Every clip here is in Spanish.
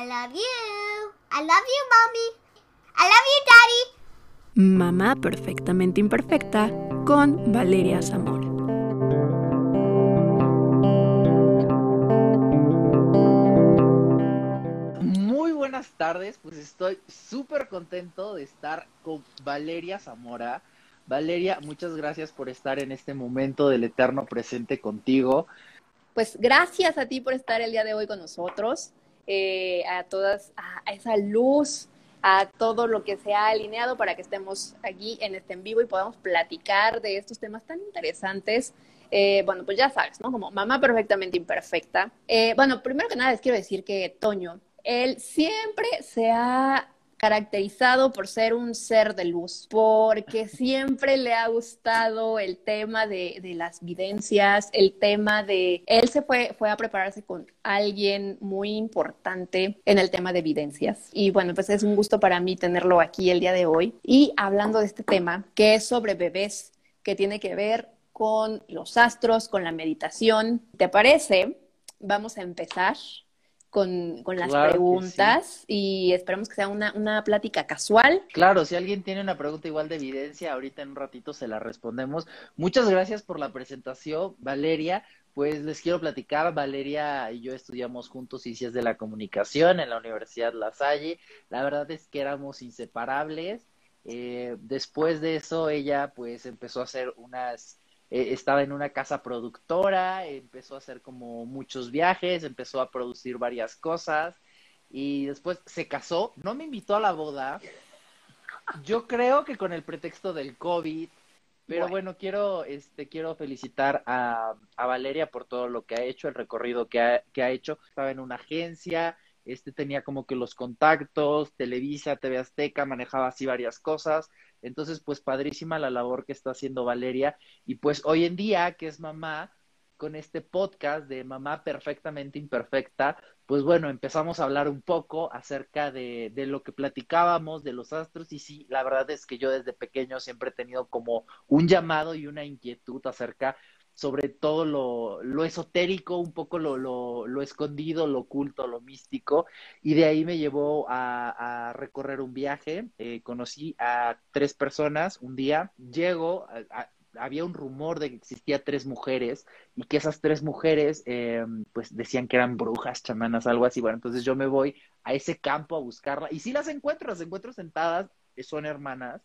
I love you. I love you, mommy. I love you, daddy. Mamá perfectamente imperfecta con Valeria Zamora. Muy buenas tardes, pues estoy súper contento de estar con Valeria Zamora. Valeria, muchas gracias por estar en este momento del eterno presente contigo. Pues gracias a ti por estar el día de hoy con nosotros, eh, a todas, a, esa luz, a todo lo que se ha alineado para que estemos aquí en este en vivo y podamos platicar de estos temas tan interesantes. Eh, bueno, pues ya sabes, ¿no? Como mamá perfectamente imperfecta. Eh, bueno, primero que nada les quiero decir que Toño, él siempre se ha caracterizado por ser un ser de luz, porque siempre le ha gustado el tema de, de, las videncias, el tema de... Él se fue, fue a prepararse con alguien muy importante en el tema de evidencias. Y bueno, pues es un gusto para mí tenerlo aquí el día de hoy. Y hablando de este tema, que es sobre bebés, que tiene que ver con los astros, con la meditación. ¿Te parece? Vamos a empezar con, con las preguntas y esperamos que sea una, una plática casual. Claro, si alguien tiene una pregunta igual de evidencia, ahorita en un ratito se la respondemos. Muchas gracias por la presentación, Valeria. Pues les quiero platicar, Valeria y yo estudiamos juntos Ciencias de la Comunicación en la Universidad La Salle. La verdad es que éramos inseparables. Eh, después de eso, ella pues empezó a hacer unas eh, estaba en una casa productora, empezó a hacer como muchos viajes, empezó a producir varias cosas y después se casó, no me invitó a la boda, yo creo que con el pretexto del COVID, pero bueno, quiero, este, quiero felicitar a, a, Valeria por todo lo que ha hecho, el recorrido que ha, que ha hecho, estaba en una agencia, este tenía como que los contactos, Televisa, TV Azteca, manejaba así varias cosas, entonces, pues padrísima la labor que está haciendo Valeria. Y pues hoy en día, que es mamá, con este podcast de Mamá Perfectamente Imperfecta, pues bueno, empezamos a hablar un poco acerca de, de, lo que platicábamos, de los astros, y sí, la verdad es que yo desde pequeño siempre he tenido como un llamado y una inquietud acerca sobre todo lo, lo esotérico, un poco lo, lo, lo, escondido, lo oculto, lo místico, y de ahí me llevó a, recorrer un viaje. Eh, conocí a tres personas un día, llego, había un rumor de que existía tres mujeres y que esas tres mujeres eh, pues decían que eran brujas, chamanas, algo así. Bueno, entonces yo me voy a ese campo a buscarla y sí las encuentro, las encuentro sentadas, son hermanas,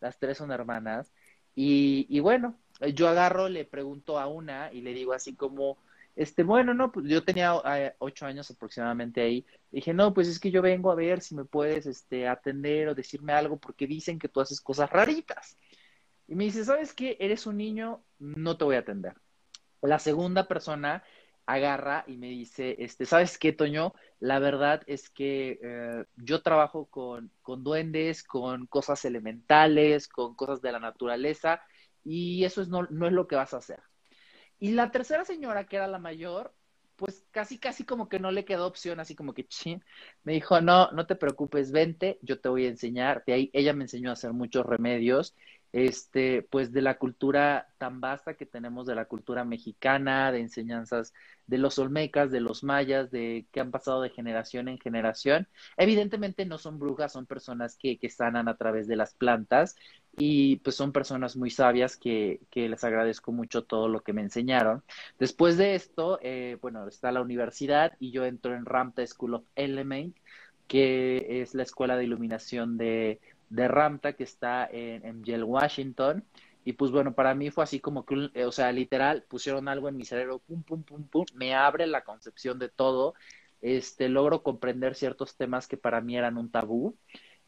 las tres son hermanas. Y, y bueno, yo agarro, le pregunto a una y le digo así como, este, bueno, no, pues yo tenía eh, ocho años aproximadamente ahí. Dije, no, pues es que yo vengo a ver si me puedes, este, atender o decirme algo porque dicen que tú haces cosas raritas. Y me dice, ¿sabes qué? Eres un niño, no te voy a atender. La segunda persona agarra y me dice, este, ¿sabes qué, Toño? La verdad es que eh, yo trabajo con, con duendes, con cosas elementales, con cosas de la naturaleza y eso es no, no es lo que vas a hacer. Y la tercera señora, que era la mayor, pues casi, casi como que no le quedó opción, así como que, chin, me dijo, no, no te preocupes, vente, yo te voy a enseñar. Ahí ella me enseñó a hacer muchos remedios este, pues de la cultura tan vasta que tenemos de la cultura mexicana, de enseñanzas de los olmecas, de los mayas, de que han pasado de generación en generación. Evidentemente no son brujas, son personas que, que sanan a través de las plantas y pues son personas muy sabias que, que les agradezco mucho todo lo que me enseñaron. Después de esto, eh, bueno, está la universidad y yo entro en Ramta School of Element, que es la escuela de iluminación de de Ramta que está en, en Yale, Washington. Y pues bueno, para mí fue así como que, eh, o sea, literal, pusieron algo en mi cerebro, pum, pum, pum, pum, me abre la concepción de todo. Este, logro comprender ciertos temas que para mí eran un tabú.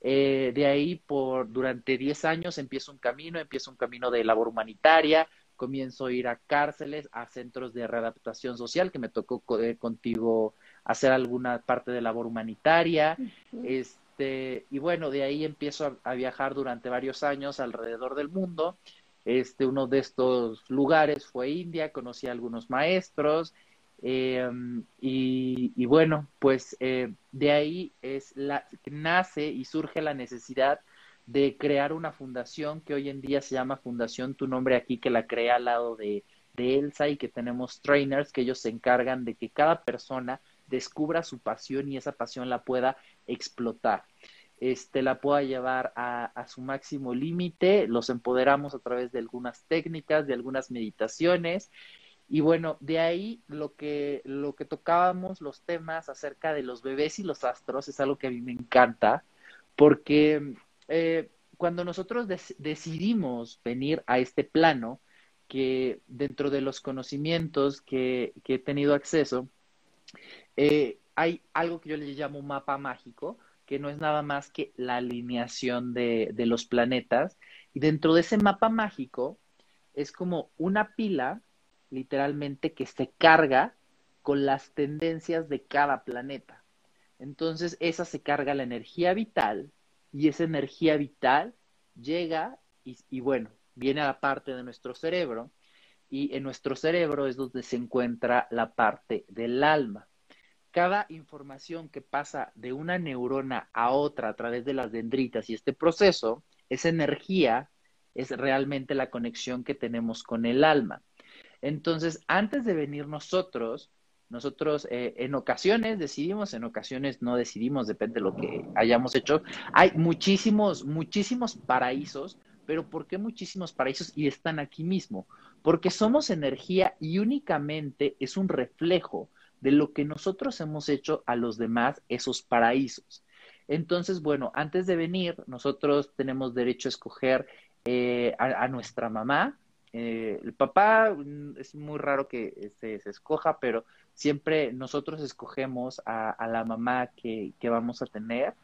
Eh, de ahí, por durante 10 años, empiezo un camino, empiezo un camino de labor humanitaria, comienzo a ir a cárceles, a centros de readaptación social, que me tocó eh, contigo hacer alguna parte de labor humanitaria. Uh -huh. este, este, y bueno, de ahí empiezo a, a, viajar durante varios años alrededor del mundo. Este, uno de estos lugares fue India, conocí a algunos maestros. Eh, y, y, bueno, pues eh, de ahí es la, nace y surge la necesidad de crear una fundación que hoy en día se llama Fundación Tu Nombre Aquí, que la crea al lado de, de Elsa y que tenemos trainers que ellos se encargan de que cada persona descubra su pasión y esa pasión la pueda explotar. Este, la pueda llevar a, a su máximo límite, los empoderamos a través de algunas técnicas, de algunas meditaciones, y bueno, de ahí lo que, lo que tocábamos, los temas acerca de los bebés y los astros, es algo que a mí me encanta, porque eh, cuando nosotros decidimos venir a este plano, que dentro de los conocimientos que, que he tenido acceso, eh, hay algo que yo le llamo mapa mágico, que no es nada más que la alineación de, de los planetas. Y dentro de ese mapa mágico es como una pila, literalmente, que se carga con las tendencias de cada planeta. Entonces, esa se carga la energía vital y esa energía vital llega y, y, bueno, viene a la parte de nuestro cerebro y en nuestro cerebro es donde se encuentra la parte del alma cada información que pasa de una neurona a otra a través de las dendritas y este proceso, esa energía es realmente la conexión que tenemos con el alma. Entonces, antes de venir nosotros, nosotros eh, en ocasiones decidimos, en ocasiones no decidimos, depende de lo que hayamos hecho. Hay muchísimos, muchísimos paraísos, pero ¿por qué muchísimos paraísos y están aquí mismo? Porque somos energía y únicamente es un reflejo de lo que nosotros hemos hecho a los demás, esos paraísos. Entonces, bueno, antes de venir, nosotros tenemos derecho a escoger eh, a, a, nuestra mamá. Eh, el papá mm, es muy raro que se, se, escoja, pero siempre nosotros escogemos a, la mamá que, vamos a tener.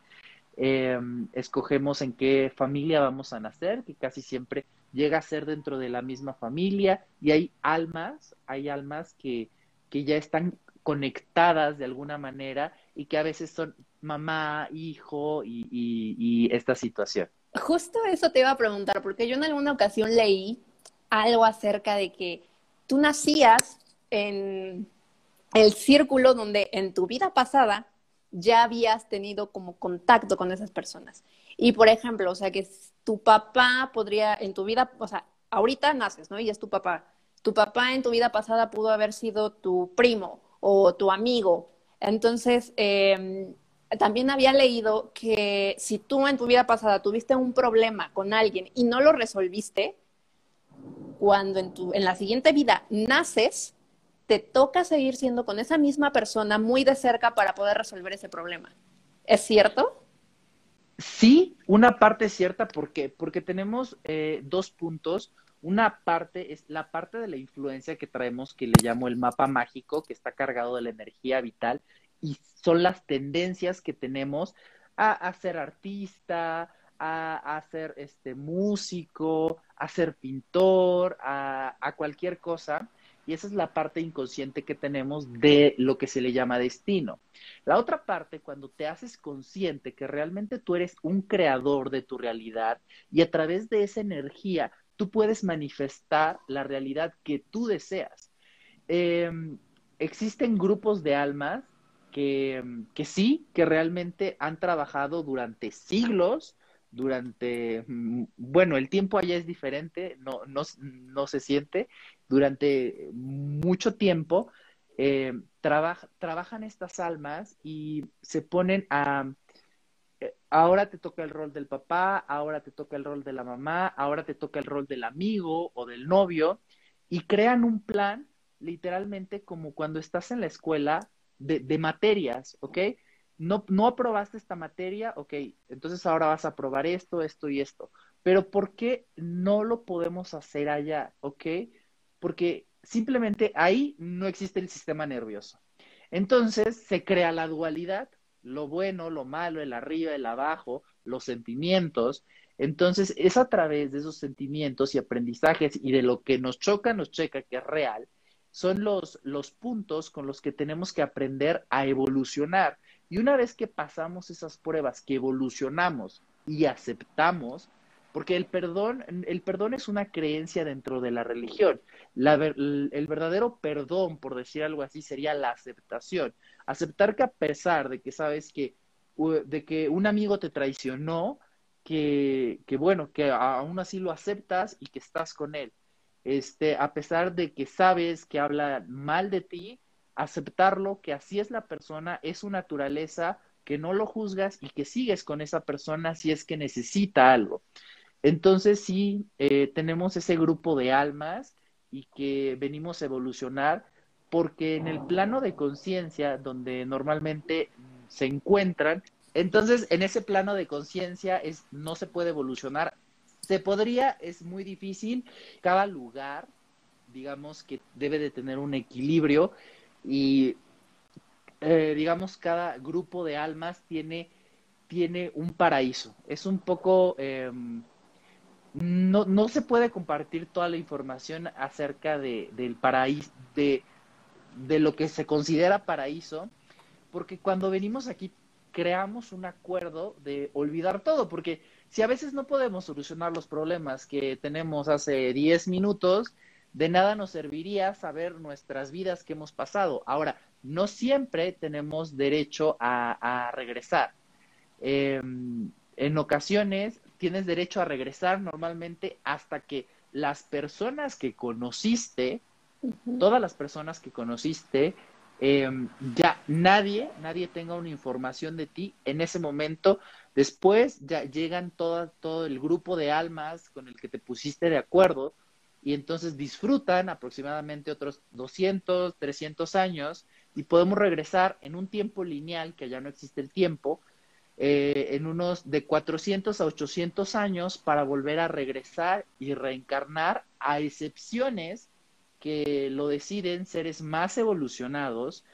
Eh, escogemos en qué familia vamos a nacer, que casi siempre llega a ser dentro de la misma familia, y hay almas, hay almas que, ya están conectadas de alguna manera y que a veces son mamá, hijo y, y, esta situación. Justo eso te iba a preguntar, porque yo en alguna ocasión leí algo acerca de que tú nacías en el círculo donde en tu vida pasada ya habías tenido como contacto con esas personas. Y por ejemplo, o sea, que tu papá podría en tu vida, o sea, ahorita naces, ¿no? Y es tu papá. Tu papá en tu vida pasada pudo haber sido tu primo o tu amigo. Entonces, eh, también había leído que si tú en tu vida pasada tuviste un problema con alguien y no lo resolviste, cuando en, tu, en la siguiente vida naces, te toca seguir siendo con esa misma persona muy de cerca para poder resolver ese problema. ¿Es cierto? Sí, una parte es cierta porque, porque tenemos eh, dos puntos. Una parte es la parte de la influencia que traemos, que le llamo el mapa mágico, que está cargado de la energía vital, y son las tendencias que tenemos a ser artista, a, a, ser este músico, a ser pintor, a, cualquier cosa. Y esa es la parte inconsciente que tenemos de lo que se le llama destino. La otra parte, cuando te haces consciente que realmente tú eres un creador de tu realidad y a través de esa energía tú puedes manifestar la realidad que tú deseas. Eh, existen grupos de almas que, que, sí, que realmente han trabajado durante siglos, durante, bueno, el tiempo allá es diferente, no, no, no se siente, durante mucho tiempo eh, traba, trabajan estas almas y se ponen a ahora te toca el rol del papá, ahora te toca el rol de la mamá, ahora te toca el rol del amigo o del novio, y crean un plan literalmente como cuando estás en la escuela de, de materias, ¿ok? No, no aprobaste esta materia, ok, entonces ahora vas a aprobar esto, esto y esto. Pero ¿por qué no lo podemos hacer allá, ok? Porque simplemente ahí no existe el sistema nervioso. Entonces se crea la dualidad lo bueno, lo malo, el arriba, el abajo, los sentimientos. Entonces, es a través de esos sentimientos y aprendizajes y de lo que nos choca, nos checa, que es real, son los, los puntos con los que tenemos que aprender a evolucionar. Y una vez que pasamos esas pruebas, que evolucionamos y aceptamos, porque el perdón, el perdón es una creencia dentro de la religión. La, el verdadero perdón, por decir algo así, sería la aceptación. Aceptar que a pesar de que sabes que, de que un amigo te traicionó, que, que bueno, que aún así lo aceptas y que estás con él. Este, a pesar de que sabes que habla mal de ti, aceptarlo, que así es la persona, es su naturaleza, que no lo juzgas y que sigues con esa persona si es que necesita algo. Entonces sí, eh, tenemos ese grupo de almas y que venimos a evolucionar porque en el plano de conciencia, donde normalmente se encuentran, entonces en ese plano de conciencia es no se puede evolucionar. Se podría, es muy difícil. Cada lugar, digamos que debe de tener un equilibrio y eh, digamos, cada grupo de almas tiene, tiene un paraíso. Es un poco, em, no, no, se puede compartir toda la información acerca de, del paraíso, de, de lo que se considera paraíso, porque cuando venimos aquí creamos un acuerdo de olvidar todo, porque si a veces no podemos solucionar los problemas que tenemos hace 10 minutos, de nada nos serviría saber nuestras vidas que hemos pasado. Ahora, no siempre tenemos derecho a, regresar. Em, en ocasiones tienes derecho a regresar normalmente hasta que las personas que conociste, todas las personas que conociste, em, ya nadie, nadie tenga una información de ti en ese momento. Después ya llegan todo el grupo de almas con el que te pusiste de acuerdo y entonces disfrutan aproximadamente otros 200, 300 años y podemos regresar en un tiempo lineal, que ya no existe el tiempo, eh, en unos de 400 a 800 años para volver a regresar y reencarnar a excepciones que lo deciden seres más evolucionados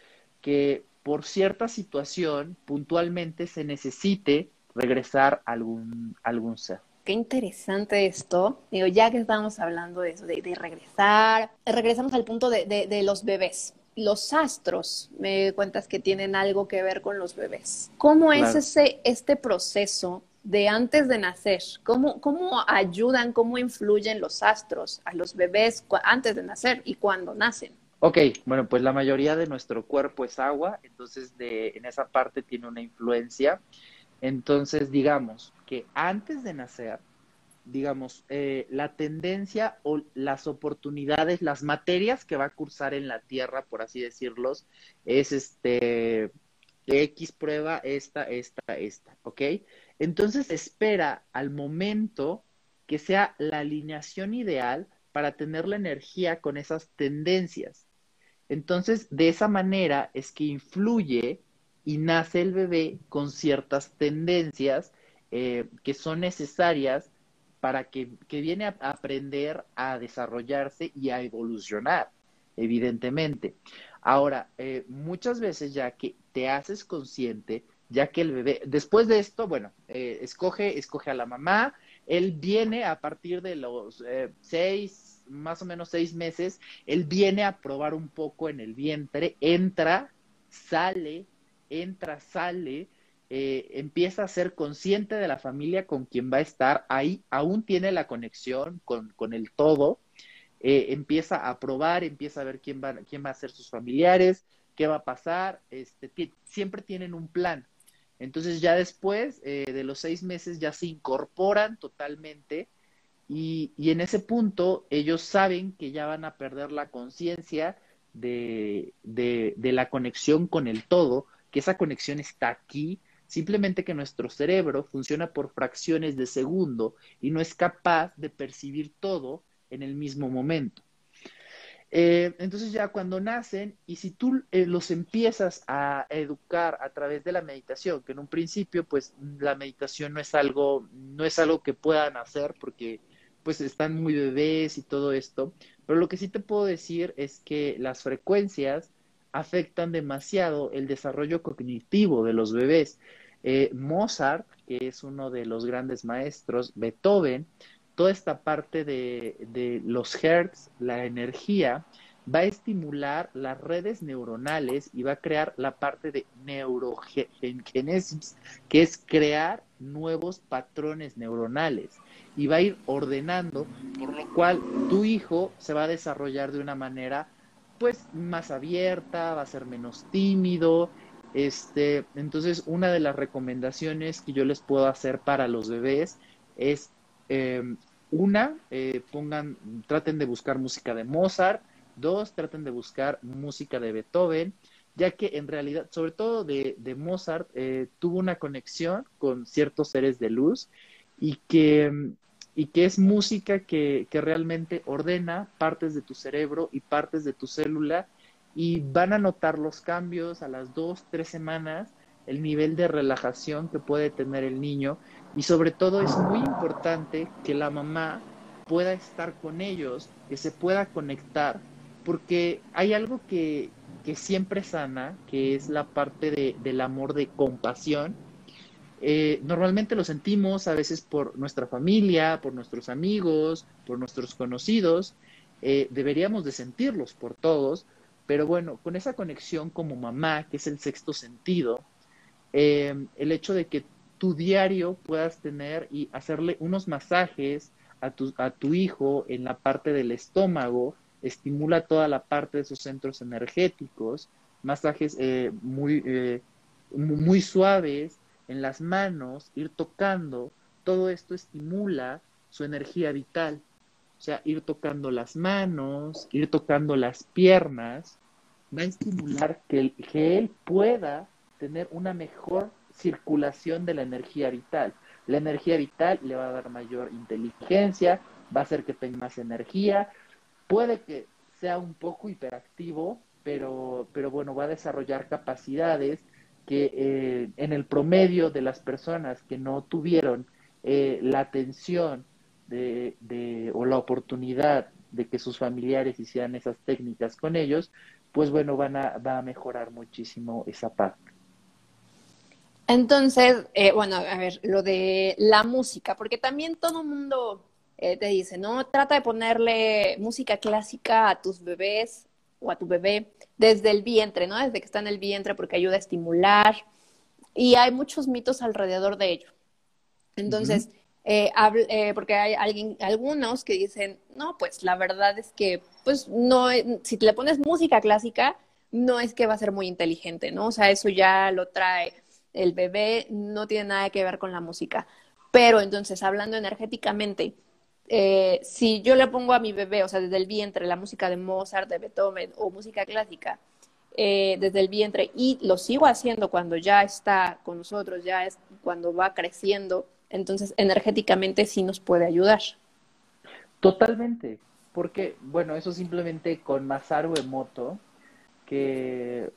que por cierta situación puntualmente se necesite regresar a algún, algún ser. Qué interesante esto. Digo, ya que estamos hablando de eso, de, regresar, regresamos al punto de, de los bebés los astros, me cuentas que tienen algo que ver con los bebés. ¿Cómo es ese, este proceso de antes de nacer? ¿Cómo, ¿Cómo ayudan, cómo influyen los astros a los bebés antes de nacer y cuando nacen? Ok, bueno, pues la mayoría de nuestro cuerpo es agua, entonces de, en esa parte tiene una influencia. Entonces, digamos que antes de nacer, digamos, eh, la tendencia o las oportunidades, las materias que va a cursar en la Tierra, por así decirlos, es este X prueba, esta, esta, esta, ¿ok? Entonces espera al momento que sea la alineación ideal para tener la energía con esas tendencias. Entonces, de esa manera es que influye y nace el bebé con ciertas tendencias eh, que son necesarias para que, viene a aprender a desarrollarse y a evolucionar, evidentemente. Ahora, eh, muchas veces ya que te haces consciente, ya que el bebé, después de esto, bueno, eh, escoge, escoge a la mamá, él viene a partir de los seis, más o menos seis meses, él viene a probar un poco en el vientre, entra, sale, entra, sale, eh, empieza a ser consciente de la familia con quien va a estar, ahí aún tiene la conexión con, con el todo, eh, empieza a probar, empieza a ver quién va, quién va a ser sus familiares, qué va a pasar, este, siempre tienen un plan. Entonces ya después eh, de los seis meses ya se incorporan totalmente y, y, en ese punto ellos saben que ya van a perder la conciencia de, de, de la conexión con el todo, que esa conexión está aquí, Simplemente que nuestro cerebro funciona por fracciones de segundo y no es capaz de percibir todo en el mismo momento. Eh, entonces ya cuando nacen y si tú eh, los empiezas a educar a través de la meditación, que en un principio pues la meditación no es algo, no es algo que puedan hacer porque pues están muy bebés y todo esto, pero lo que sí te puedo decir es que las frecuencias afectan demasiado el desarrollo cognitivo de los bebés. Eh, Mozart, que es uno de los grandes maestros, Beethoven, toda esta parte de, los hertz, la energía, va a estimular las redes neuronales y va a crear la parte de neurogenesis, que es crear nuevos patrones neuronales y va a ir ordenando, por lo cual tu hijo se va a desarrollar de una manera pues más abierta, va a ser menos tímido, este, entonces, una de las recomendaciones que yo les puedo hacer para los bebés es, em, una, eh, pongan, traten de buscar música de Mozart, Dos, traten de buscar música de Beethoven, ya que en realidad, sobre todo de, de Mozart, eh, tuvo una conexión con ciertos seres de luz y que, y que es música que, que realmente ordena partes de tu cerebro y partes de tu célula y van a notar los cambios a las dos, tres semanas, el nivel de relajación que puede tener el niño y sobre todo es muy importante que la mamá pueda estar con ellos, que se pueda conectar, porque hay algo que, que siempre sana, que es la parte de, del amor de compasión. Eh, normalmente lo sentimos a veces por nuestra familia, por nuestros amigos, por nuestros conocidos. Eh, deberíamos de sentirlos por todos, pero bueno, con esa conexión como mamá, que es el sexto sentido, eh, el hecho de que tu diario puedas tener y hacerle unos masajes a tu, a tu hijo en la parte del estómago, estimula toda la parte de sus centros energéticos, masajes eh, muy, eh, muy suaves en las manos, ir tocando, todo esto estimula su energía vital. O sea, ir tocando las manos, ir tocando las piernas, va a estimular que, que él pueda tener una mejor circulación de la energía vital. La energía vital le va a dar mayor inteligencia, va a hacer que tenga más energía, puede que sea un poco hiperactivo, pero, pero bueno, va a desarrollar capacidades que eh, en el promedio de las personas que no tuvieron eh, la atención de, de, o la oportunidad de que sus familiares hicieran esas técnicas con ellos, pues bueno, van a, va a mejorar muchísimo esa parte. Entonces, eh, bueno, a ver, lo de la música, porque también todo el mundo eh, te dice, ¿no? Trata de ponerle música clásica a tus bebés o a tu bebé desde el vientre, ¿no? Desde que está en el vientre porque ayuda a estimular. Y hay muchos mitos alrededor de ello. Entonces, uh -huh. eh, eh, porque hay alguien, algunos que dicen, no, pues la verdad es que, pues no, si le pones música clásica, no es que va a ser muy inteligente, ¿no? O sea, eso ya lo trae el bebé, no tiene nada que ver con la música. Pero entonces, hablando energéticamente, eh, si yo le pongo a mi bebé, o sea, desde el vientre, la música de Mozart, de Beethoven o música clásica, eh, desde el vientre, y lo sigo haciendo cuando ya está con nosotros, ya es cuando va creciendo, entonces energéticamente sí nos puede ayudar. Totalmente, porque, bueno, eso simplemente con Masaru Emoto, que,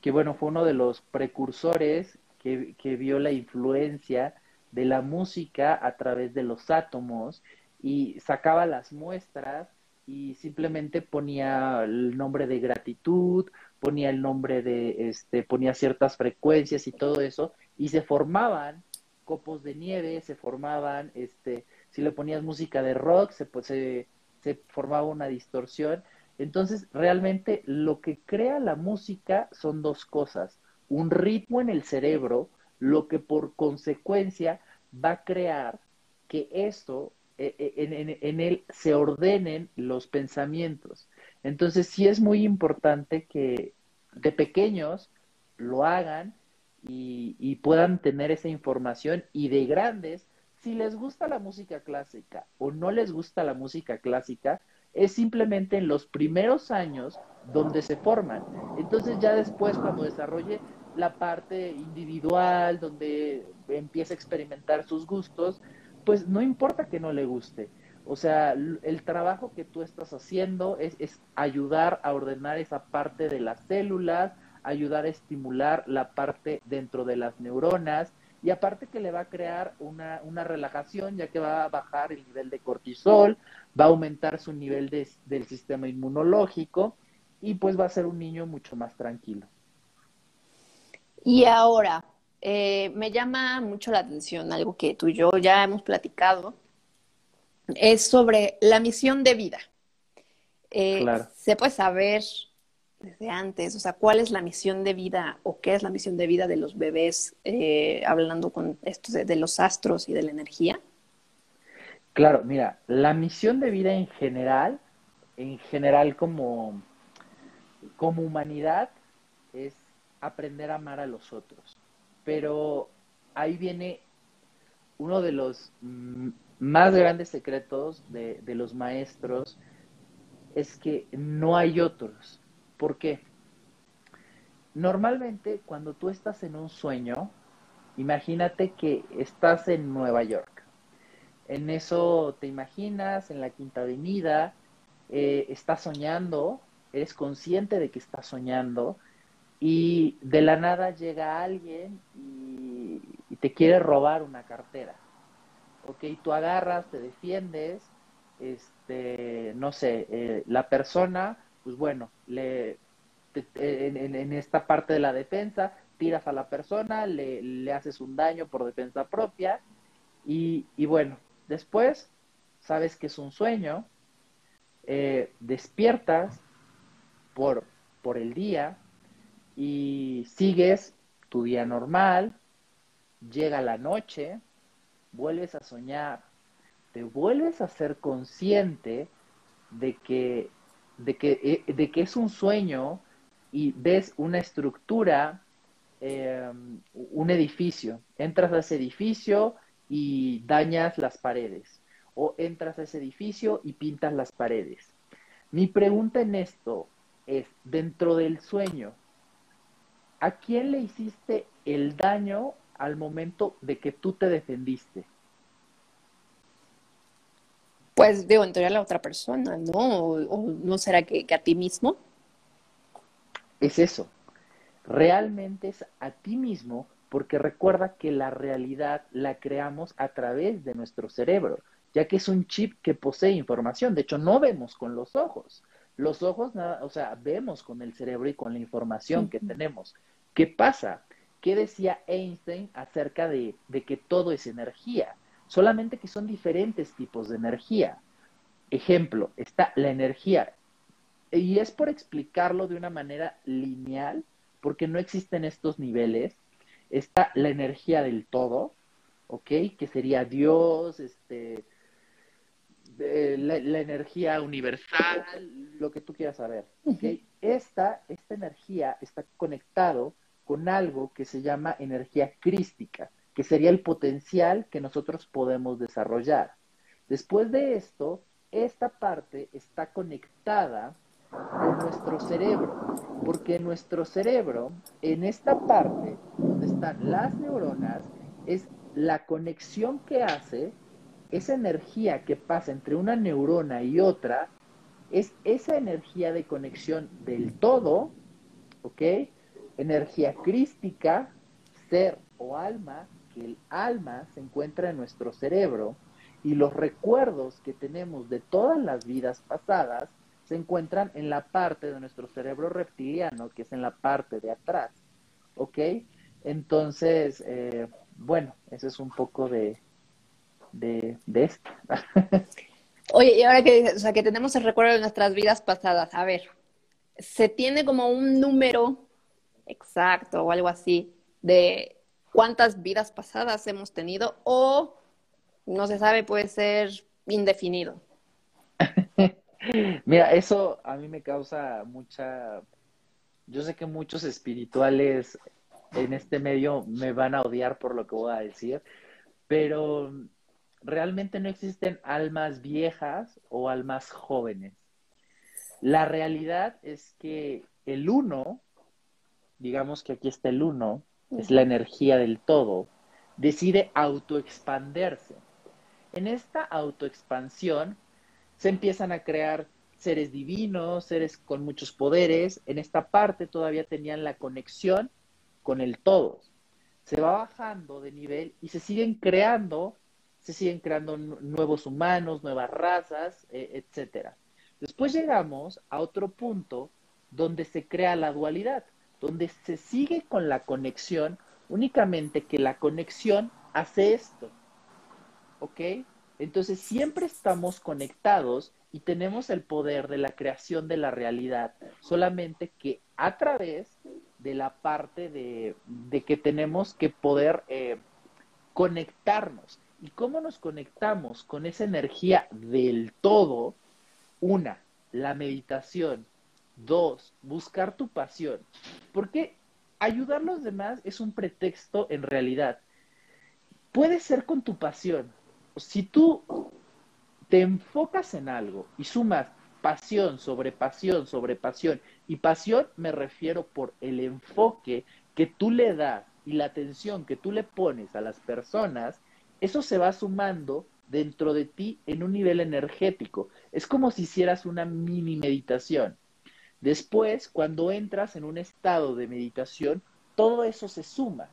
que bueno, fue uno de los precursores que, que vio la influencia de la música a través de los átomos y sacaba las muestras y simplemente ponía el nombre de gratitud, ponía el nombre de, este, ponía ciertas frecuencias y todo eso, y se formaban copos de nieve, se formaban, este, si le ponías música de rock, se, pues, se, se formaba una distorsión. Entonces, realmente lo que crea la música son dos cosas, un ritmo en el cerebro, lo que por consecuencia va a crear que esto en, en, en, él se ordenen los pensamientos. Entonces sí es muy importante que de pequeños lo hagan y, y, puedan tener esa información y de grandes, si les gusta la música clásica o no les gusta la música clásica, es simplemente en los primeros años donde se forman. Entonces ya después cuando desarrolle la parte individual, donde empieza a experimentar sus gustos, pues no importa que no le guste. O sea, el trabajo que tú estás haciendo es, es, ayudar a ordenar esa parte de las células, ayudar a estimular la parte dentro de las neuronas y aparte que le va a crear una, una relajación ya que va a bajar el nivel de cortisol, va a aumentar su nivel de, del sistema inmunológico y pues va a ser un niño mucho más tranquilo. Y ahora, eh, me llama mucho la atención algo que tú y yo ya hemos platicado, es sobre la misión de vida. Eh, claro. ¿Se puede saber desde antes, o sea, cuál es la misión de vida o qué es la misión de vida de los bebés, eh, hablando con esto de, de, los astros y de la energía? Claro, mira, la misión de vida en general, en general como, como humanidad, es aprender a amar a los otros pero ahí viene uno de los más grandes secretos de, los maestros es que no hay otros. ¿Por qué? Normalmente cuando tú estás en un sueño, imagínate que estás en Nueva York. En eso te imaginas, en la Quinta Avenida, eh, estás soñando, eres consciente de que estás soñando y de la nada llega alguien y, y te quiere robar una cartera. Ok, tú agarras, te defiendes, este, no sé, eh, la persona, pues bueno, le, te- en, esta parte de la defensa, tiras a la persona, le, le haces un daño por defensa propia y, y bueno, después sabes que es un sueño, eh, despiertas por, por el día y sigues tu día normal, llega la noche, vuelves a soñar, te vuelves a ser consciente de que, de que, eh, de que es un sueño y ves una estructura, eh, un edificio. Entras a ese edificio y dañas las paredes. O entras a ese edificio y pintas las paredes. Mi pregunta en esto es, dentro del sueño, ¿a quién le hiciste el daño al momento de que tú te defendiste? Pues digo, en teoría a la otra persona, ¿no? O, o no será que, que a ti mismo. Es eso. Realmente es a ti mismo porque recuerda que la realidad la creamos a través de nuestro cerebro, ya que es un chip que posee información. De hecho, no vemos con los ojos. Los ojos, nada, o sea, vemos con el cerebro y con la información que tenemos. ¿Qué pasa? ¿Qué decía Einstein acerca de, de que todo es energía? Solamente que son diferentes tipos de energía. Ejemplo, está la energía y es por explicarlo de una manera lineal, porque no existen estos niveles. Está la energía del todo, ¿ok? Que sería Dios, este, eh, la, la energía universal, lo que tú quieras saber. Esta, esta energía está conectado con algo que se llama energía crística, que sería el potencial que nosotros podemos desarrollar. Después de esto, esta parte está conectada con nuestro cerebro, porque nuestro cerebro, en esta parte donde están las neuronas, es la conexión que hace, esa energía que pasa entre una neurona y otra, es esa energía de conexión del todo, ¿ok? Energía crística, ser o alma, que el alma se encuentra en nuestro cerebro y los recuerdos que tenemos de todas las vidas pasadas se encuentran en la parte de nuestro cerebro reptiliano, que es en la parte de atrás. ¿Ok? Entonces, eh, bueno, eso es un poco de, de, de esto. Oye, y ahora que dices, o sea, que tenemos el recuerdo de nuestras vidas pasadas, a ver, ¿se tiene como un número exacto o algo así de cuántas vidas pasadas hemos tenido o no se sabe, puede ser indefinido? Mira, eso a mí me causa mucha... Yo sé que muchos espirituales en este medio me van a odiar por lo que voy a decir, pero realmente no existen almas viejas o almas jóvenes. La realidad es que el uno, digamos que aquí está el uno, es la energía del todo, decide autoexpanderse. En esta autoexpansión se empiezan a crear seres divinos, seres con muchos poderes. En esta parte todavía tenían la conexión con el todo. Se va bajando de nivel y se siguen creando, se siguen creando nuevos humanos, nuevas razas, eh, etcétera. Después llegamos a otro punto donde se crea la dualidad, donde se sigue con la conexión, únicamente que la conexión hace esto. ¿Ok? Entonces siempre estamos conectados y tenemos el poder de la creación de la realidad, solamente que a través de la parte de, de que tenemos que poder eh, conectarnos. ¿Y cómo nos conectamos con esa energía del todo? Una, la meditación. Dos, buscar tu pasión. Porque ayudar a los demás es un pretexto en realidad. Puede ser con tu pasión, si tú te enfocas en algo y sumas pasión sobre pasión sobre pasión. Y pasión me refiero por el enfoque que tú le das y la atención que tú le pones a las personas, eso se va sumando dentro de ti en un nivel energético. Es como si hicieras una mini meditación. Después, cuando entras en un estado de meditación, todo eso se suma.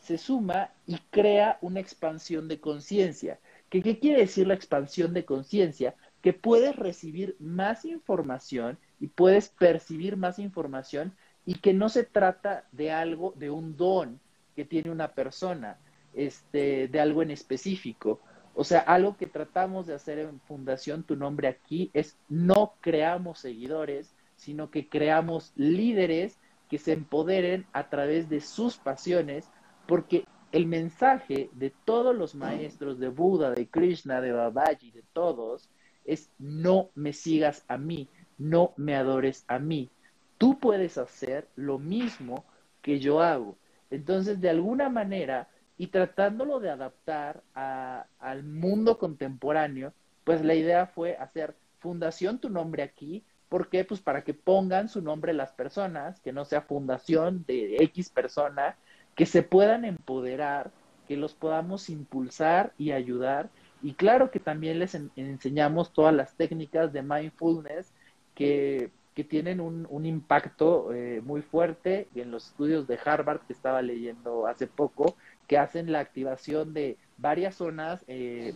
Se suma y crea una expansión de conciencia. ¿Qué, ¿Qué quiere decir la expansión de conciencia? Que puedes recibir más información y puedes percibir más información y que no se trata de algo, de un don que tiene una persona, este, de algo en específico. O sea, algo que tratamos de hacer en Fundación Tu Nombre aquí es no creamos seguidores, sino que creamos líderes que se empoderen a través de sus pasiones, porque el mensaje de todos los maestros de Buda, de Krishna, de Babaji, de todos, es no me sigas a mí, no me adores a mí. Tú puedes hacer lo mismo que yo hago. Entonces, de alguna manera, y tratándolo de adaptar al mundo contemporáneo, pues la idea fue hacer Fundación Tu Nombre aquí. ¿Por qué? Pues para que pongan su nombre las personas, que no sea fundación de X persona, que se puedan empoderar, que los podamos impulsar y ayudar. Y claro que también les enseñamos todas las técnicas de mindfulness que, que tienen un, un impacto eh, muy fuerte en los estudios de Harvard que estaba leyendo hace poco, que hacen la activación de varias zonas eh,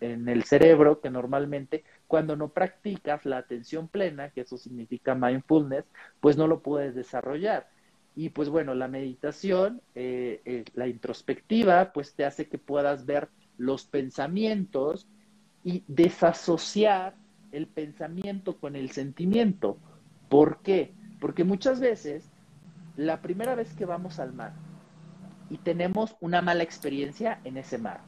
en el cerebro que normalmente cuando no practicas la atención plena, que eso significa mindfulness, pues no lo puedes desarrollar. Y pues bueno, la meditación, eh, eh, la introspectiva, pues te hace que puedas ver los pensamientos y desasociar el pensamiento con el sentimiento. ¿Por qué? Porque muchas veces, la primera vez que vamos al mar, y tenemos una mala experiencia en ese mar.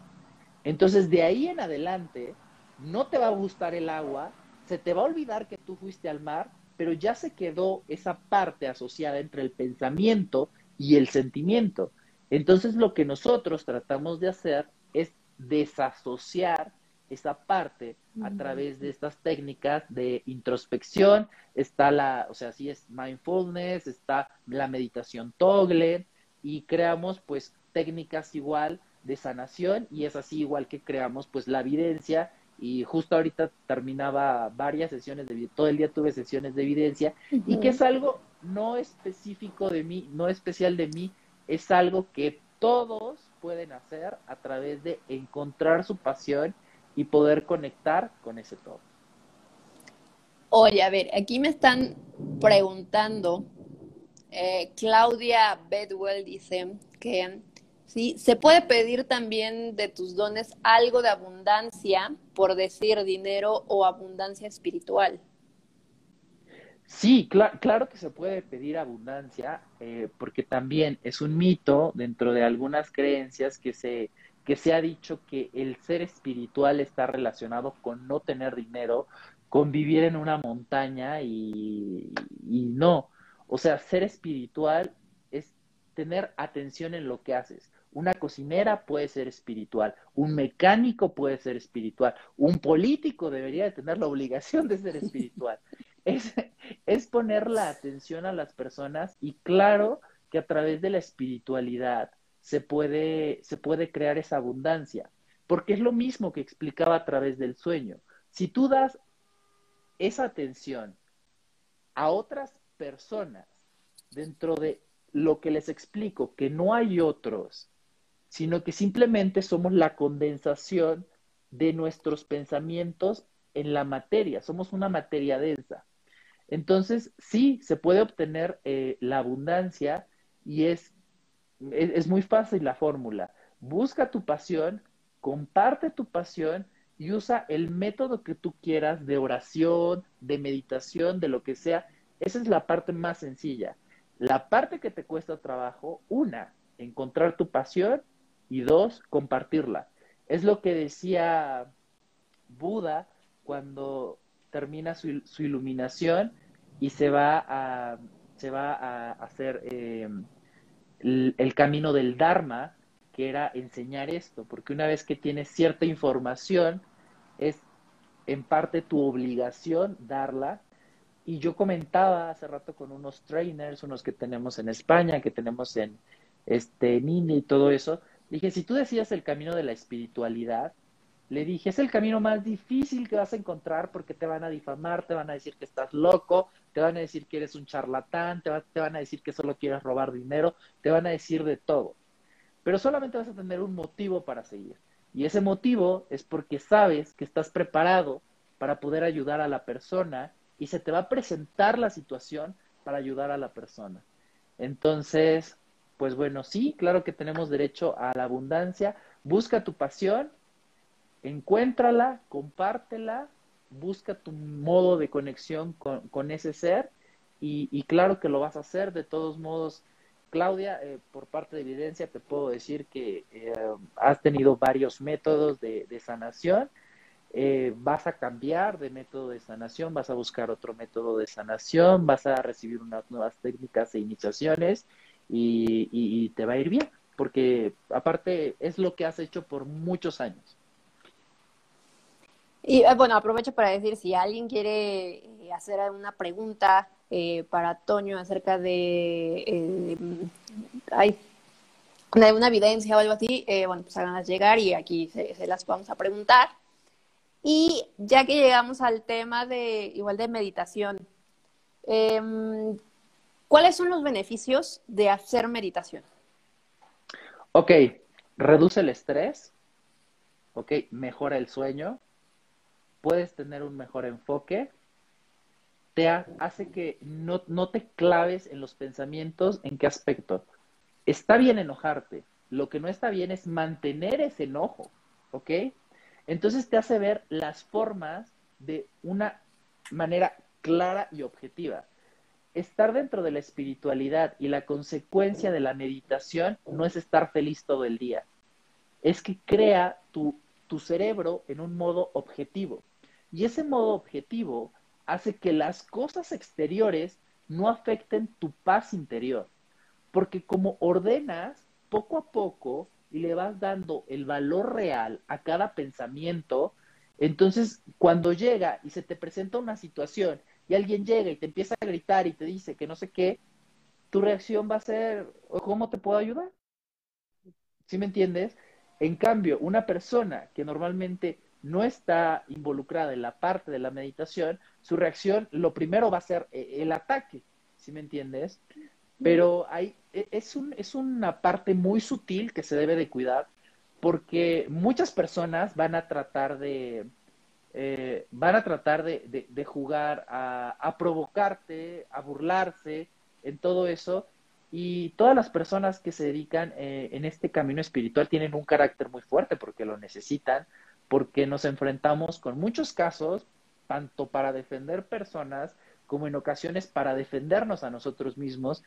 Entonces, de ahí en adelante, no te va a gustar el agua, se te va a olvidar que tú fuiste al mar, pero ya se quedó esa parte asociada entre el pensamiento y el sentimiento. Entonces, lo que nosotros tratamos de hacer es desasociar esa parte a través de estas técnicas de introspección. Está la, o sea, sí es mindfulness, está la meditación Togle, y creamos pues técnicas igual de sanación y es así igual que creamos pues la evidencia y justo ahorita terminaba varias sesiones de todo el día tuve sesiones de evidencia y que es algo no específico de mí, no especial de mí, es algo que todos pueden hacer a través de encontrar su pasión y poder conectar con ese todo. Oye, a ver, aquí me están preguntando eh, Claudia Bedwell dice que sí, se puede pedir también de tus dones algo de abundancia, por decir dinero o abundancia espiritual. Sí, claro que se puede pedir abundancia, eh, porque también es un mito dentro de algunas creencias que se, que se ha dicho que el ser espiritual está relacionado con no tener dinero, con vivir en una montaña y, y no. O sea, ser espiritual es tener atención en lo que haces. Una cocinera puede ser espiritual, un mecánico puede ser espiritual, un político debería de tener la obligación de ser espiritual. Es, es poner la atención a las personas y claro que a través de la espiritualidad se puede, se puede crear esa abundancia, porque es lo mismo que explicaba a través del sueño. Si tú das esa atención a otras personas dentro de lo que les explico, que no hay otros, sino que simplemente somos la condensación de nuestros pensamientos en la materia, somos una materia densa. Entonces, sí, se puede obtener eh, la abundancia y es, es muy fácil la fórmula. Busca tu pasión, comparte tu pasión y usa el método que tú quieras de oración, de meditación, de lo que sea, esa es la parte más sencilla. La parte que te cuesta trabajo, una, encontrar tu pasión y dos, compartirla. Es lo que decía Buda cuando termina su, iluminación y se va a, se va a hacer eh, el, camino del Dharma, que era enseñar esto, porque una vez que tienes cierta información, es en parte tu obligación darla. Y yo comentaba hace rato con unos trainers, unos que tenemos en España, que tenemos en este Nini y todo eso. Dije, si tú decías el camino de la espiritualidad, le dije, es el camino más difícil que vas a encontrar porque te van a difamar, te van a decir que estás loco, te van a decir que eres un charlatán, te, te van a decir que solo quieres robar dinero, te van a decir de todo. Pero solamente vas a tener un motivo para seguir. Y ese motivo es porque sabes que estás preparado para poder ayudar a la persona y se te va a presentar la situación para ayudar a la persona. Entonces, pues bueno, sí, claro que tenemos derecho a la abundancia. Busca tu pasión, encuéntrala, compártela, busca tu modo de conexión con, ese ser y, claro que lo vas a hacer. De todos modos, Claudia, eh, por parte de evidencia te puedo decir que eh, has tenido varios métodos de, sanación. Eh, vas a cambiar de método de sanación, vas a buscar otro método de sanación, vas a recibir unas nuevas técnicas e iniciaciones y, te va a ir bien, porque aparte es lo que has hecho por muchos años. Y bueno, aprovecho para decir, si alguien quiere hacer una pregunta eh, para Toño acerca de, eh, de una evidencia o algo así, eh, bueno, pues háganlas llegar y aquí se, las vamos a preguntar. Y ya que llegamos al tema de igual de meditación, em, ¿cuáles son los beneficios de hacer meditación? Ok, reduce el estrés, ok, mejora el sueño, puedes tener un mejor enfoque, te hace que no, no te claves en los pensamientos, ¿en qué aspecto? Está bien enojarte, lo que no está bien es mantener ese enojo, ¿ok? Entonces te hace ver las formas de una manera clara y objetiva. Estar dentro de la espiritualidad y la consecuencia de la meditación no es estar feliz todo el día, es que crea tu, tu cerebro en un modo objetivo. Y ese modo objetivo hace que las cosas exteriores no afecten tu paz interior. Porque como ordenas poco a poco y le vas dando el valor real a cada pensamiento, entonces cuando llega y se te presenta una situación y alguien llega y te empieza a gritar y te dice que no sé qué, tu reacción va a ser, ¿cómo te puedo ayudar? ¿Sí me entiendes? En cambio, una persona que normalmente no está involucrada en la parte de la meditación, su reacción, lo primero va a ser eh, el ataque, ¿sí me entiendes? Pero hay, e, es, un, es una parte muy sutil que se debe de cuidar porque muchas personas van a tratar de, eh, van a tratar de, jugar a, a, provocarte, a burlarse, en todo eso. Y todas las personas que se dedican eh, en este camino espiritual tienen un carácter muy fuerte porque lo necesitan, porque nos enfrentamos con muchos casos, tanto para defender personas como en ocasiones para defendernos a nosotros mismos,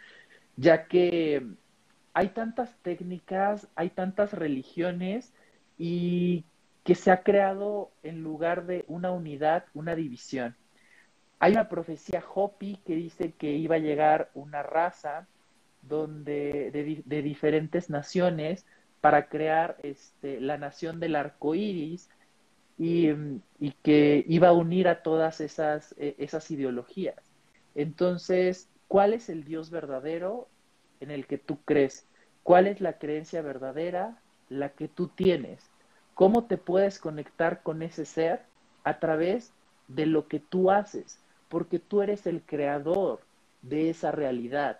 ya que hay tantas técnicas, hay tantas religiones y que se ha creado en lugar de una unidad, una división. Hay una profecía Hopi que dice que iba a llegar una raza donde de, diferentes naciones para crear este, la nación del arco iris y, y, que iba a unir a todas esas, e, esas ideologías. Entonces, ¿cuál es el Dios verdadero en el que tú crees? ¿Cuál es la creencia verdadera, la que tú tienes? ¿Cómo te puedes conectar con ese ser? A través de lo que tú haces, porque tú eres el creador de esa realidad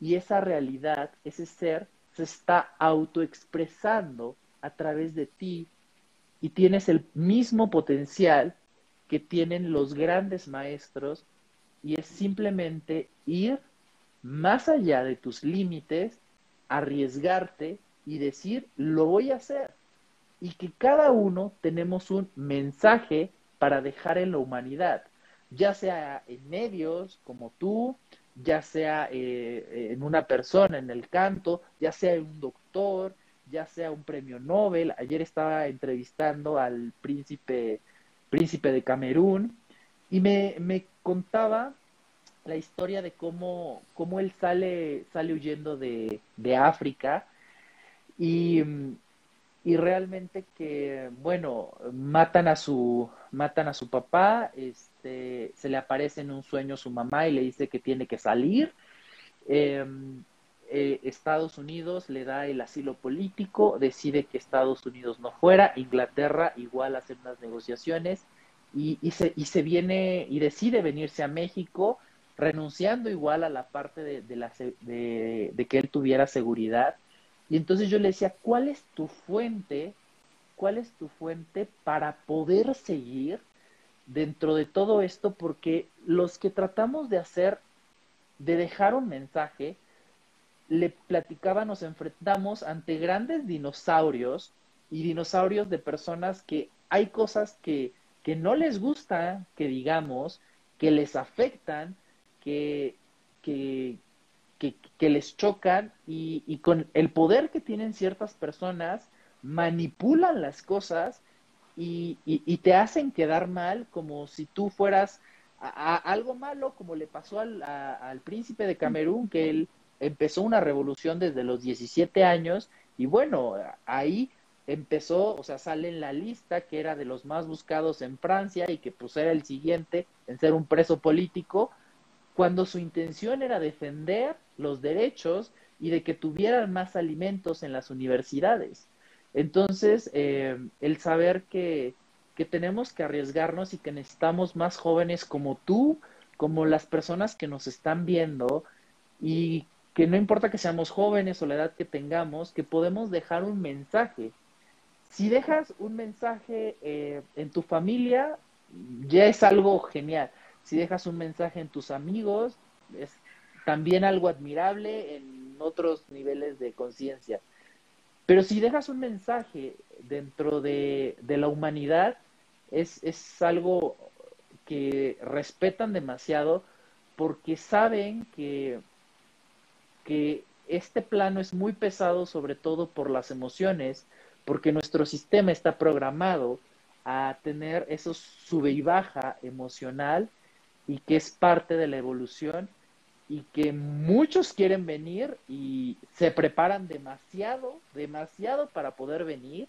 y esa realidad, ese ser, se está autoexpresando a través de ti y tienes el mismo potencial que tienen los grandes maestros y es simplemente ir más allá de tus límites, arriesgarte y decir, lo voy a hacer. Y que cada uno tenemos un mensaje para dejar en la humanidad, ya sea en medios como tú, ya sea eh, en una persona, en el canto, ya sea en un doctor, ya sea un premio Nobel. Ayer estaba entrevistando al príncipe, príncipe de Camerún y me, me contaba la historia de cómo, cómo él sale, sale huyendo de, de África y, y, realmente que, bueno, matan a su, matan a su papá, este, se le aparece en un sueño su mamá y le dice que tiene que salir. Em, eh, Estados Unidos le da el asilo político, decide que Estados Unidos no fuera, Inglaterra igual hace unas negociaciones y, se, y se viene y decide venirse a México renunciando igual a la parte de, la, de, de que él tuviera seguridad. Y entonces yo le decía, ¿cuál es tu fuente? ¿Cuál es tu fuente para poder seguir dentro de todo esto? Porque los que tratamos de hacer, de dejar un mensaje, le platicaba, nos enfrentamos ante grandes dinosaurios y dinosaurios de personas que hay cosas que, que no les gusta que digamos, que les afectan, que, que, que, les chocan y, y, con el poder que tienen ciertas personas manipulan las cosas y, y te hacen quedar mal como si tú fueras a, a algo malo como le pasó al, a, al príncipe de Camerún que él empezó una revolución desde los 17 años y bueno, ahí empezó, o sea, sale en la lista que era de los más buscados en Francia y que pues era el siguiente en ser un preso político, cuando su intención era defender los derechos y de que tuvieran más alimentos en las universidades. Entonces, eh, el saber que, que tenemos que arriesgarnos y que necesitamos más jóvenes como tú, como las personas que nos están viendo y que no importa que seamos jóvenes o la edad que tengamos, que podemos dejar un mensaje. Si dejas un mensaje eh, en tu familia, ya es algo genial. Si dejas un mensaje en tus amigos, es también algo admirable en otros niveles de conciencia. Pero si dejas un mensaje dentro de, de la humanidad, es, es algo que respetan demasiado porque saben que que este plano es muy pesado sobre todo por las emociones, porque nuestro sistema está programado a tener eso sube y baja emocional y que es parte de la evolución y que muchos quieren venir y se preparan demasiado, demasiado para poder venir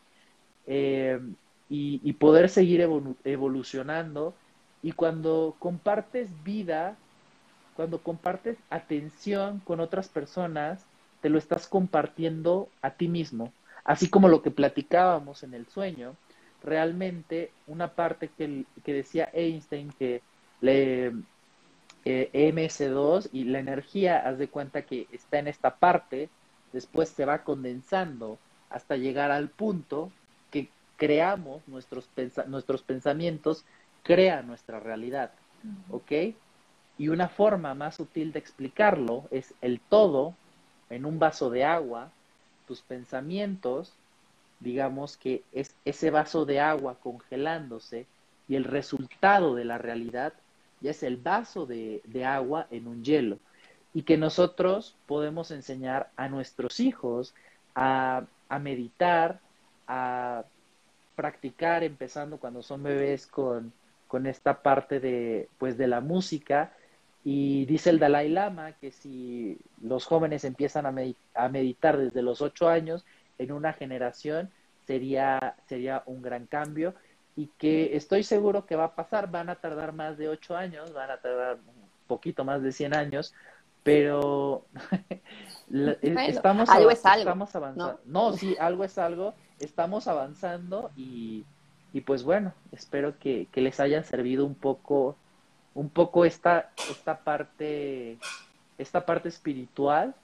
eh, y, poder seguir evolu evolucionando. Y cuando compartes vida cuando compartes atención con otras personas, te lo estás compartiendo a ti mismo. Así como lo que platicábamos en el sueño, realmente una parte que, que decía Einstein que le, eh, MS2 y la energía, haz de cuenta que está en esta parte, después se va condensando hasta llegar al punto que creamos nuestros, pens nuestros pensamientos, crea nuestra realidad. ¿Ok? Y una forma más sutil de explicarlo es el todo en un vaso de agua, tus pensamientos, digamos que es ese vaso de agua congelándose y el resultado de la realidad ya es el vaso de, de agua en un hielo. Y que nosotros podemos enseñar a nuestros hijos a, a meditar, a practicar, empezando cuando son bebés con, con esta parte de, pues, de la música, y dice el Dalai Lama que si los jóvenes empiezan a, med a meditar desde los ocho años, en una generación sería, sería un gran cambio y que estoy seguro que va a pasar, van a tardar más de ocho años, van a tardar un poquito más de 100 años, pero bueno, estamos, algo es algo, estamos avanzando. ¿no? no, sí, algo es algo, estamos avanzando y, y pues bueno, espero que, que les haya servido un poco un poco esta, esta parte, esta parte espiritual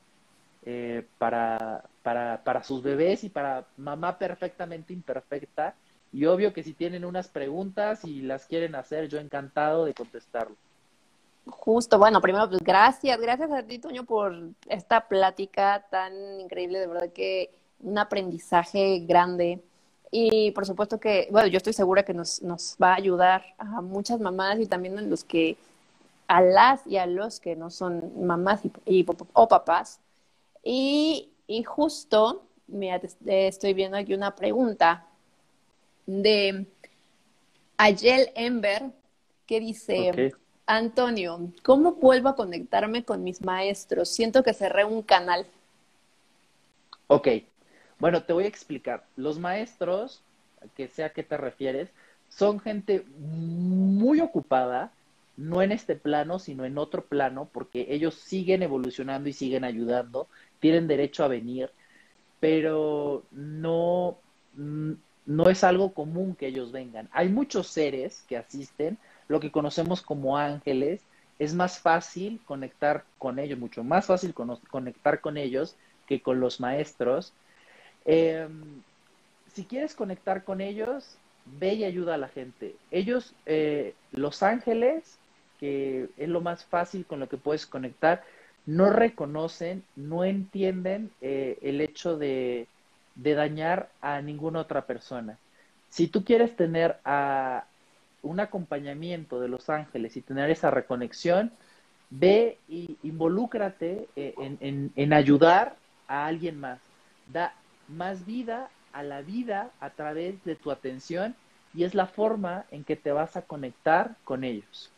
eh, para, para, para sus bebés y para mamá perfectamente imperfecta. Y obvio que si tienen unas preguntas y las quieren hacer, yo encantado de contestarlo. Justo, bueno, primero pues gracias, gracias a ti, Toño, por esta plática tan increíble, de verdad que un aprendizaje grande. Y por supuesto que, bueno, yo estoy segura que nos, nos va a ayudar a muchas mamás y también a los que, a las y a los que no son mamás y, y o papás. Y, y justo, mira, estoy viendo aquí una pregunta de Ayel Ember que dice, okay. Antonio, ¿cómo vuelvo a conectarme con mis maestros? Siento que cerré un canal. Ok, bueno, te voy a explicar. Los maestros, que sé a qué te refieres, son gente muy ocupada, no en este plano, sino en otro plano, porque ellos siguen evolucionando y siguen ayudando, tienen derecho a venir, pero no, no es algo común que ellos vengan. Hay muchos seres que asisten, lo que conocemos como ángeles, es más fácil conectar con ellos, mucho más fácil conectar con ellos que con los maestros. Em, si quieres conectar con ellos, ve y ayuda a la gente. Ellos, eh, los ángeles, que es lo más fácil con lo que puedes conectar, no reconocen, no entienden eh, el hecho de, de dañar a ninguna otra persona. Si tú quieres tener un acompañamiento de los ángeles y tener esa reconexión, ve y involúcrate eh, en, en, ayudar a alguien más. Da más vida a la vida a través de tu atención y es la forma en que te vas a conectar con ellos.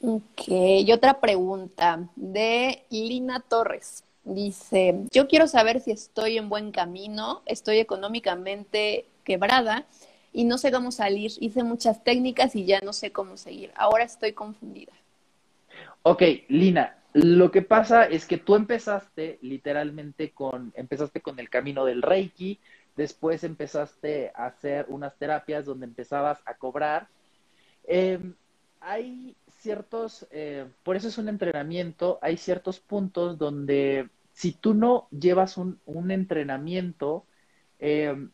Ok, y otra pregunta de Lina Torres. Dice, yo quiero saber si estoy en buen camino, estoy económicamente quebrada y no sé cómo salir. Hice muchas técnicas y ya no sé cómo seguir. Ahora estoy confundida. Ok, Lina, lo que pasa es que tú empezaste literalmente con, empezaste con el camino del Reiki, después empezaste a hacer unas terapias donde empezabas a cobrar. Em, hay ciertos, eh, por eso es un entrenamiento, hay ciertos puntos donde si tú no llevas un, entrenamiento, em,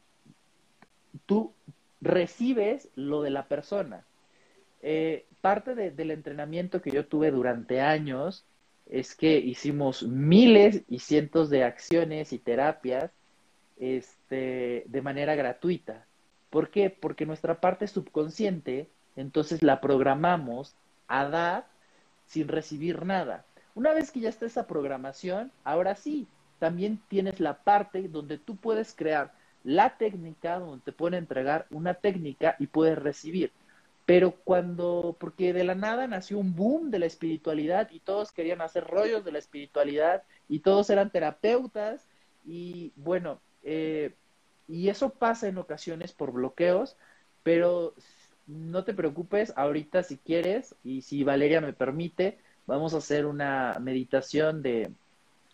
tú recibes lo de la persona. Eh, parte del entrenamiento que yo tuve durante años es que hicimos miles y cientos de acciones y terapias este, de manera gratuita. ¿Por qué? Porque nuestra parte subconsciente, entonces la programamos a dar sin recibir nada. Una vez que ya está esa programación, ahora sí, también tienes la parte donde tú puedes crear la técnica, donde te pueden entregar una técnica y puedes recibir. Pero cuando, porque de la nada nació un boom de la espiritualidad y todos querían hacer rollos de la espiritualidad y todos eran terapeutas y bueno, eh, y eso pasa en ocasiones por bloqueos, pero no te preocupes, ahorita si quieres y si Valeria me permite, vamos a hacer una meditación de,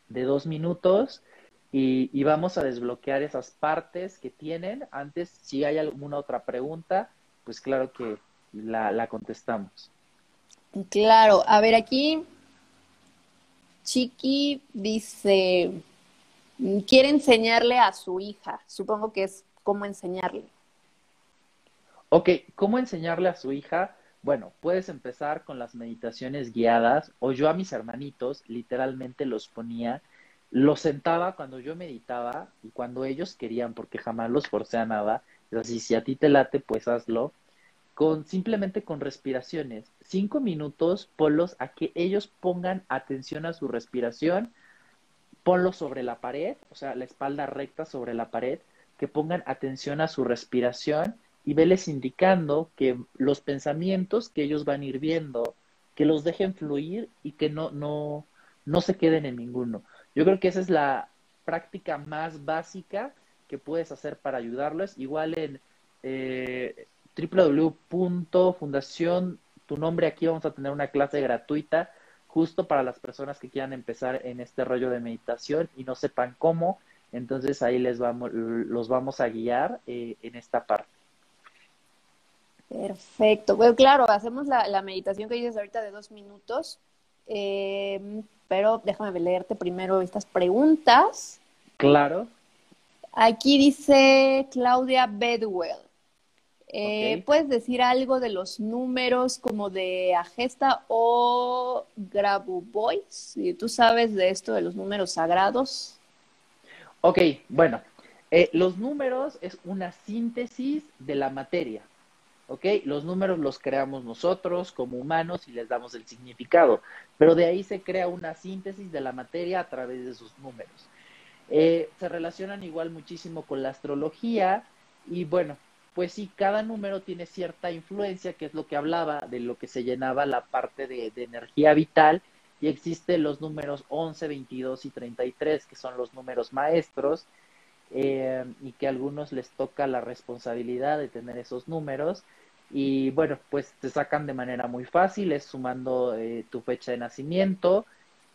de dos minutos y, vamos a desbloquear esas partes que tienen. Antes, si hay alguna otra pregunta, pues claro que la, la contestamos. Claro, a ver aquí, Chiqui dice, quiere enseñarle a su hija, supongo que es cómo enseñarle. Ok, ¿cómo enseñarle a su hija? Bueno, puedes empezar con las meditaciones guiadas o yo a mis hermanitos literalmente los ponía, los sentaba cuando yo meditaba y cuando ellos querían, porque jamás los forcé a nada. Es así, si a ti te late, pues hazlo. Con, simplemente con respiraciones. Cinco minutos, ponlos a que ellos pongan atención a su respiración. Ponlos sobre la pared, o sea, la espalda recta sobre la pared, que pongan atención a su respiración y veles indicando que los pensamientos que ellos van a ir viendo, que los dejen fluir y que no, no, no se queden en ninguno. Yo creo que esa es la práctica más básica que puedes hacer para ayudarlos. Igual en eh, www.fundación, tu nombre aquí vamos a tener una clase gratuita justo para las personas que quieran empezar en este rollo de meditación y no sepan cómo. Entonces ahí les vamos, los vamos a guiar eh, en esta parte. Perfecto. Bueno, claro, hacemos la, meditación que dices ahorita de dos minutos, eh, pero déjame leerte primero estas preguntas. Claro. Aquí dice Claudia Bedwell. Eh, ¿Puedes decir algo de los números como de Agesta o Grabovoice? ¿Tú sabes de esto de los números sagrados? Ok, bueno, eh, los números es una síntesis de la materia. ¿ok? Los números los creamos nosotros como humanos y les damos el significado, pero de ahí se crea una síntesis de la materia a través de sus números. Eh, se relacionan igual muchísimo con la astrología y bueno, pues sí, cada número tiene cierta influencia, que es lo que hablaba, de lo que se llenaba la parte de, energía vital, y existen los números 11, 22 y 33, que son los números maestros, eh, y que a algunos les toca la responsabilidad de tener esos números. Y bueno, pues te sacan de manera muy fácil, es sumando eh, tu fecha de nacimiento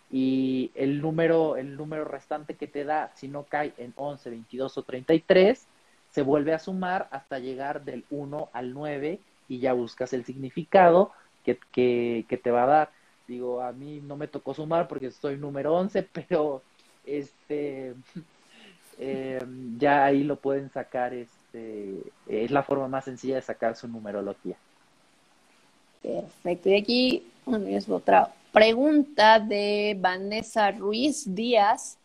y el número, el número restante que te da, si no cae en 11, 22 o 33, se vuelve a sumar hasta llegar del 1 al 9 y ya buscas el significado que, que, te va a dar. Digo, a mí no me tocó sumar porque soy número 11, pero este eh, ya ahí lo pueden sacar, este, es la forma más sencilla de sacar su numerología. Perfecto. Y aquí es otra pregunta de Vanessa Ruiz Díaz.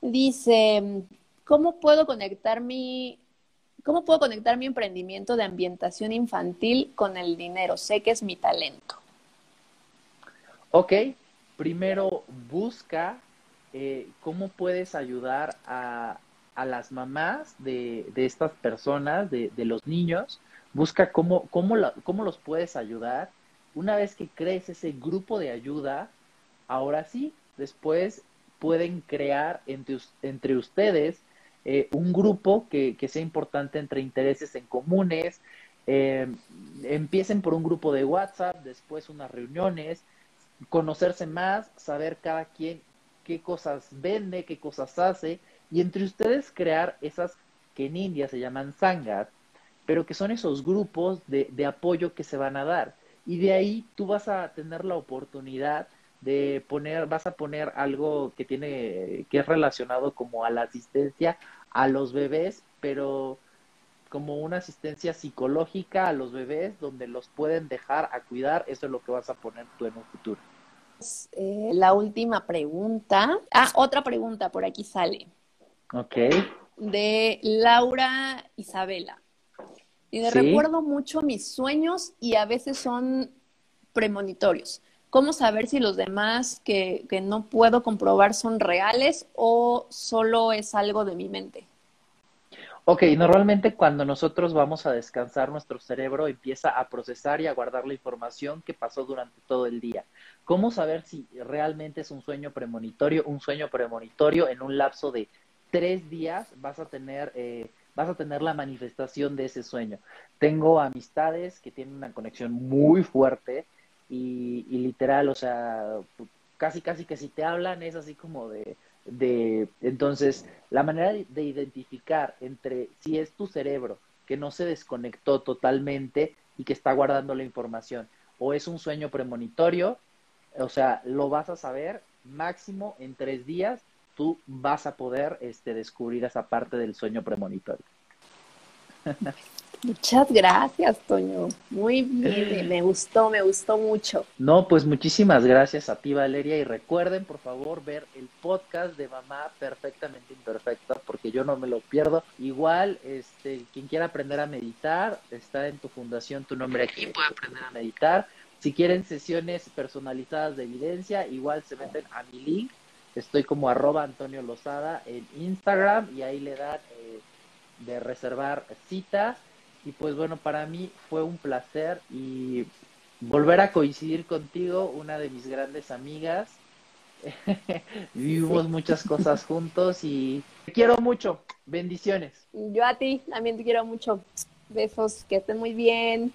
Dice, ¿cómo puedo conectar mi ¿Cómo puedo conectar mi emprendimiento de ambientación infantil con el dinero? Sé que es mi talento. Ok, primero busca eh, cómo puedes ayudar a, a las mamás de, de estas personas, de, de, los niños. Busca cómo, cómo, la, cómo los puedes ayudar. Una vez que crees ese grupo de ayuda, ahora sí, después pueden crear entre, entre ustedes eh, un grupo que, que, sea importante entre intereses en comunes. Eh, empiecen por un grupo de WhatsApp, después unas reuniones, conocerse más, saber cada quien qué cosas vende, qué cosas hace, y entre ustedes crear esas que en India se llaman sangas, pero que son esos grupos de, de apoyo que se van a dar. Y de ahí tú vas a tener la oportunidad de poner, vas a poner algo que tiene, que es relacionado como a la asistencia a los bebés, pero como una asistencia psicológica a los bebés donde los pueden dejar a cuidar, eso es lo que vas a poner tú en un futuro. Eh, la última pregunta. Ah, otra pregunta por aquí sale. Ok. De Laura Isabela. Y ¿Sí? recuerdo mucho mis sueños y a veces son premonitorios. ¿Cómo saber si los demás que, que, no puedo comprobar son reales o solo es algo de mi mente? Ok, normalmente cuando nosotros vamos a descansar, nuestro cerebro empieza a procesar y a guardar la información que pasó durante todo el día. ¿Cómo saber si realmente es un sueño premonitorio? Un sueño premonitorio en un lapso de tres días vas a tener... Eh, vas a tener la manifestación de ese sueño. Tengo amistades que tienen una conexión muy fuerte y, y, literal, o sea, casi, casi que si te hablan es así como de, de, entonces, la manera de identificar entre si es tu cerebro que no se desconectó totalmente y que está guardando la información, o es un sueño premonitorio, o sea, lo vas a saber máximo en tres días, tú vas a poder este, descubrir esa parte del sueño premonitorio. Muchas gracias, Toño. Muy bien, me gustó, me gustó mucho. No, pues muchísimas gracias a ti, Valeria. Y recuerden, por favor, ver el podcast de Mamá Perfectamente Imperfecta, porque yo no me lo pierdo. Igual, este, quien quiera aprender a meditar, está en tu fundación tu nombre aquí, puede aprender a meditar. Si quieren sesiones personalizadas de evidencia, igual se meten a mi link. Estoy como arroba Antonio Lozada en Instagram y ahí le dan eh, de reservar citas y pues bueno, para mí fue un placer y volver a coincidir contigo, una de mis grandes amigas. Vivimos sí. muchas cosas juntos y te quiero mucho. Bendiciones. Yo a ti también te quiero mucho. Besos, que estén muy bien.